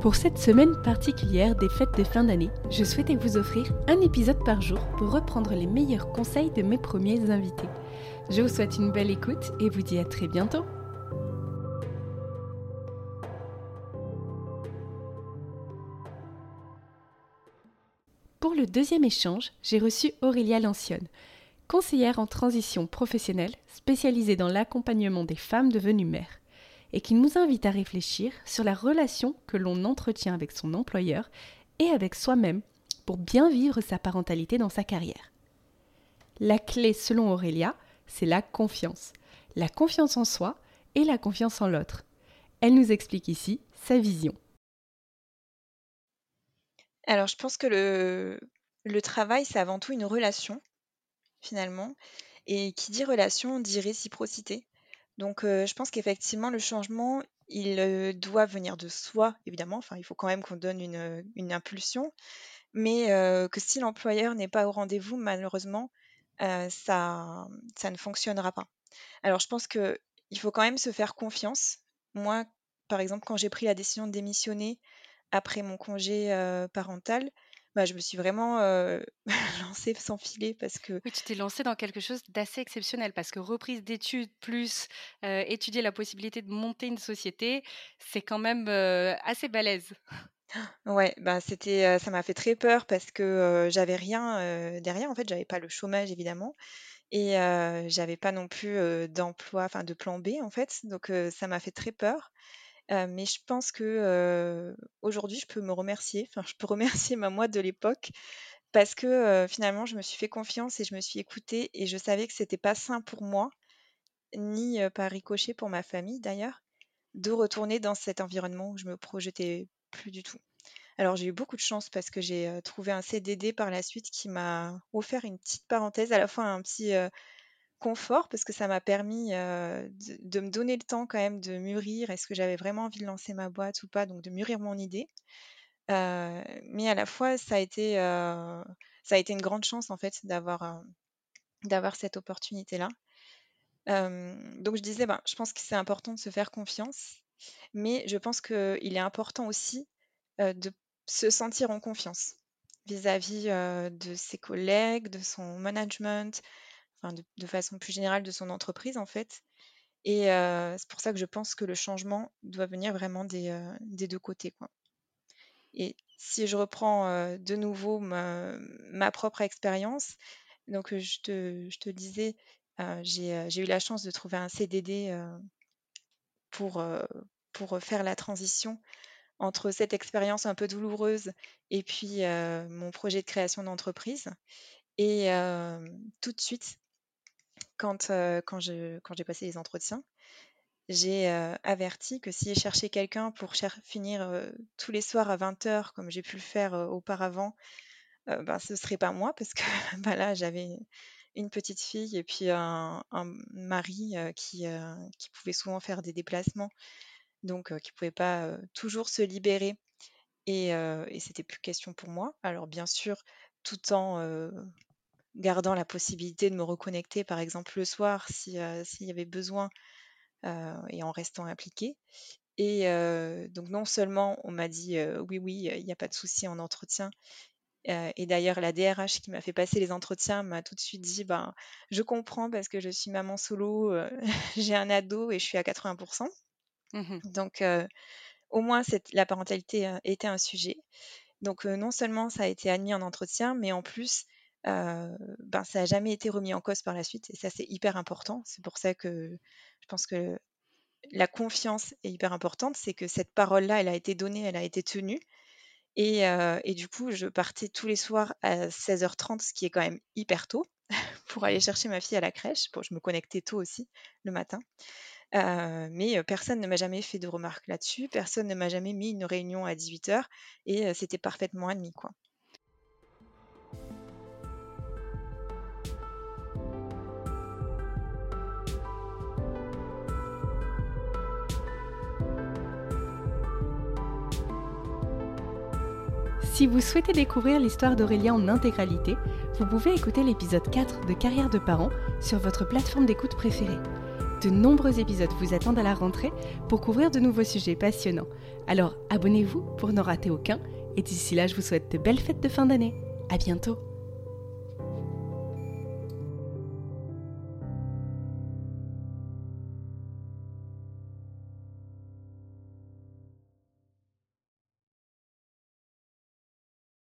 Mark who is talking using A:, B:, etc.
A: Pour cette semaine particulière des fêtes de fin d'année, je souhaitais vous offrir un épisode par jour pour reprendre les meilleurs conseils de mes premiers invités. Je vous souhaite une belle écoute et vous dis à très bientôt. Pour le deuxième échange, j'ai reçu Aurélia Lancione, conseillère en transition professionnelle spécialisée dans l'accompagnement des femmes devenues mères et qui nous invite à réfléchir sur la relation que l'on entretient avec son employeur et avec soi-même pour bien vivre sa parentalité dans sa carrière. La clé, selon Aurélia, c'est la confiance. La confiance en soi et la confiance en l'autre. Elle nous explique ici sa vision.
B: Alors, je pense que le, le travail, c'est avant tout une relation, finalement. Et qui dit relation dit réciprocité. Donc, je pense qu'effectivement, le changement, il, doit venir de soi, évidemment. Enfin, il faut quand même qu'on donne une, impulsion, mais que si l'employeur n'est pas au rendez-vous, malheureusement, ça ça ne fonctionnera pas. Alors, je pense qu'il faut quand même se faire confiance. Moi, par exemple, quand j'ai pris la décision de démissionner après mon congé, parental, bah, je me suis vraiment lancée sans filet parce que
A: Oui, tu t'es lancée dans quelque chose d'assez exceptionnel parce que reprise d'études plus étudier la possibilité de monter une société, c'est quand même assez balèze.
B: Ouais, bah c'était, ça m'a fait très peur parce que j'avais rien derrière. En fait, j'avais pas le chômage évidemment et j'avais pas non plus d'emploi, enfin de plan B en fait. Donc ça m'a fait très peur mais je pense que, aujourd'hui, je peux me remercier, enfin, je peux remercier ma moi de l'époque parce que, finalement, je me suis fait confiance et je me suis écoutée et je savais que c'était pas sain pour moi, ni, par ricochet pour ma famille d'ailleurs, de retourner dans cet environnement où je me projetais plus du tout. Alors j'ai eu beaucoup de chance parce que j'ai, trouvé un CDD par la suite qui m'a offert une petite parenthèse, à la fois un petit, confort parce que ça m'a permis de, me donner le temps quand même de mûrir. Est-ce que j'avais vraiment envie de lancer ma boîte ou pas? Donc de mûrir mon idée. mais à la fois, ça a été, ça a été une grande chance en fait d'avoir d'avoir cette opportunité-là. donc je disais, ben, je pense que c'est important de se faire confiance, mais je pense qu'il est important aussi de se sentir en confiance vis-à-vis de ses collègues, de son management, de, façon plus générale de son entreprise en fait. Et c'est pour ça que je pense que le changement doit venir vraiment des, deux côtés. Et si je reprends de nouveau ma, propre expérience, donc je te, je te disais, j'ai eu la chance de trouver un CDD pour faire la transition entre cette expérience un peu douloureuse et puis mon projet de création d'entreprise. Et tout de suite, quand, quand j'ai passé les entretiens, j'ai averti que si je cherchais quelqu'un pour finir tous les soirs à 20h, comme j'ai pu le faire auparavant, ben, ce ne serait pas moi, parce que bah, là, j'avais une petite fille et puis un, mari qui, qui pouvait souvent faire des déplacements, donc qui ne pouvait pas toujours se libérer. Et, et c'était plus question pour moi. Alors bien sûr, tout en gardant la possibilité de me reconnecter, par exemple le soir, s'il y avait besoin, et en restant impliquée. Et donc non seulement on m'a dit oui, oui, il n'y a pas de souci en entretien. et d'ailleurs, la DRH qui m'a fait passer les entretiens m'a tout de suite dit ben, Je comprends parce que je suis maman solo, j'ai un ado et je suis à 80%. Mmh donc, au moins, la parentalité était un sujet. Donc, non seulement ça a été admis en entretien, mais en plus, ben, ça n'a jamais été remis en cause par la suite. Et ça, c'est hyper important. C'est pour ça que je pense que la confiance est hyper importante. C'est que cette parole-là, elle a été donnée, elle a été tenue. Et, et, du coup, je partais tous les soirs à 16h30, ce qui est quand même hyper tôt, pour aller chercher ma fille à la crèche. Pour, je me connectais tôt aussi le matin. mais personne ne m'a jamais fait de remarques là-dessus. Personne ne m'a jamais mis une réunion à 18h. Et c'était parfaitement admis. Quoi.
A: Si vous souhaitez découvrir l'histoire d'Aurélien en intégralité, vous pouvez écouter l'épisode 4 de Carrière de parents sur votre plateforme d'écoute préférée. De nombreux épisodes vous attendent à la rentrée pour couvrir de nouveaux sujets passionnants. Alors abonnez-vous pour n'en rater aucun et d'ici là je vous souhaite de belles fêtes de fin d'année. À bientôt